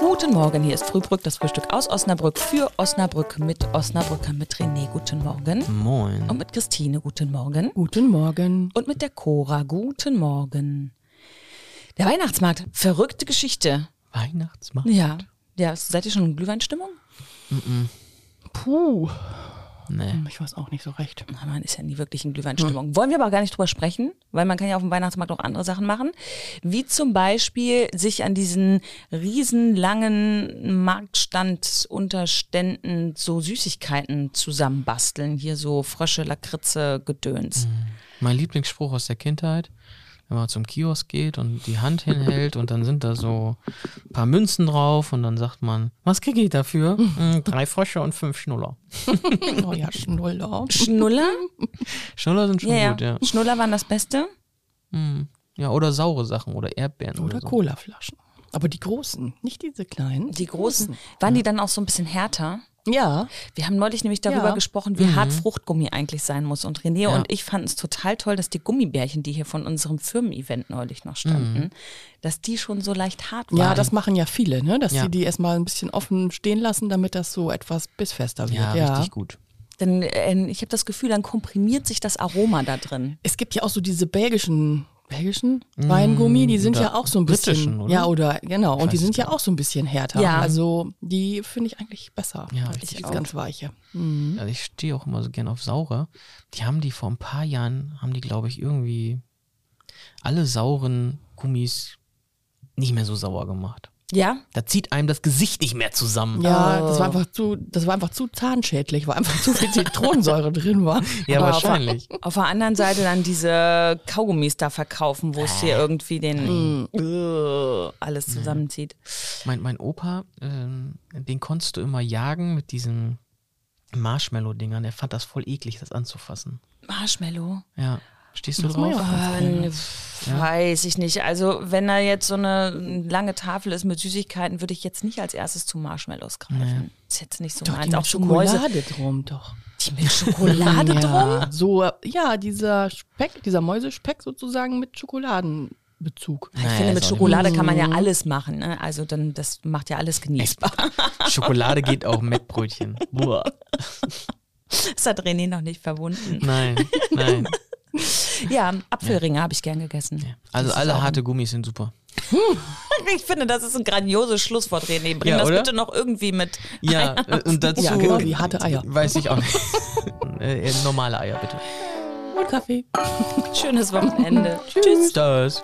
Guten Morgen, hier ist Frühbrück, das Frühstück aus Osnabrück für Osnabrück mit Osnabrücker, mit René. Guten Morgen. Moin. Und mit Christine. Guten Morgen. Guten Morgen. Und mit der Cora. Guten Morgen. Der Weihnachtsmarkt. Verrückte Geschichte. Weihnachtsmarkt? Ja. Ja, seid ihr schon in Glühweinstimmung? Puh. Nee. Ich weiß auch nicht so recht. Na, Man ist ja nie wirklich in Glühweinstimmung. Wollen wir aber gar nicht drüber sprechen, weil man kann ja auf dem Weihnachtsmarkt auch andere Sachen machen. Wie zum Beispiel sich an diesen riesenlangen Marktstandunterständen so Süßigkeiten zusammenbasteln. Hier so Frösche, Lakritze, Gedöns. Mein Lieblingsspruch aus der Kindheit, wenn man zum Kiosk geht und die Hand hinhält und dann sind da so ein paar Münzen drauf und dann sagt man, was kriege ich dafür? "Hm, drei Frösche und fünf Schnuller. Oh ja, Schnuller. Schnuller? Schnuller sind schon Ja, gut, ja. ja. Schnuller waren das Beste. Ja, oder saure Sachen oder Erdbeeren oder, Oder so. Colaflaschen. Aber die großen, nicht diese kleinen. Die großen. Waren die dann auch so ein bisschen härter? Ja. Wir haben neulich nämlich darüber Ja. gesprochen, wie hart Fruchtgummi eigentlich sein muss. Und René Ja. und ich fanden es total toll, dass die Gummibärchen, die hier von unserem Firmen-Event neulich noch standen, dass die schon so leicht hart waren. Ja, das machen ja viele, ne? dass Ja. sie die erstmal ein bisschen offen stehen lassen, damit das so etwas bissfester wird. Ja, richtig gut. Dann, äh, ich habe das Gefühl, dann komprimiert sich das Aroma da drin. Es gibt ja auch so diese belgischen, belgischen Weingummi, die sind oder ja auch so ein bisschen. britischen, oder? Ja, oder genau. Und die sind ja auch so ein bisschen härter. Ja. Also die finde ich eigentlich besser Ja, als ich die ganz weiche. Also ich stehe auch immer so gern auf saure. Die haben die vor ein paar Jahren, haben die glaube ich irgendwie alle sauren Gummis nicht mehr so sauer gemacht. Ja? Da zieht einem das Gesicht nicht mehr zusammen. Ja, das war einfach zu, das war einfach zu zahnschädlich, weil einfach zu viel Zitronensäure drin war. Ja, Aber wahrscheinlich. Auf der anderen Seite dann diese Kaugummis da verkaufen, wo es dir irgendwie den äh, alles zusammenzieht. Mein, mein Opa, ähm, den konntest du immer jagen mit diesen Marshmallow-Dingern. Er fand das voll eklig, das anzufassen. Marshmallow. Ja. Stehst du ich drauf? Äh, pf, Weiß ich nicht. Also, wenn da jetzt so eine lange Tafel ist mit Süßigkeiten, würde ich jetzt nicht als erstes zu Marshmallows greifen. Ist jetzt nicht so Doch, meins. die Auch mit so Mäuse. Schokolade drum, doch. Die mit Schokolade drum? ja, So, ja, dieser Speck, dieser Mäusespeck sozusagen mit Schokoladenbezug. Ich Naja, finde, ist mit Schokolade kann man ja alles machen. Ne? Also, dann, das macht ja alles genießbar. Schokolade geht auch mit Brötchen. Boah. Das hat René noch nicht verwunden. Nein, nein. Ja, Apfelringe habe ich gern gegessen. Also alle harte Gummis sind super. Ich finde, das ist ein grandioses Schlusswort, René. Bring Ja, das bitte noch irgendwie mit. Ja, äh, und dazu. Ja, genau, wie harte Eier. Weiß ich auch nicht. äh, normale Eier, bitte. Und Kaffee. Schönes Wochenende. Tschüss. Das.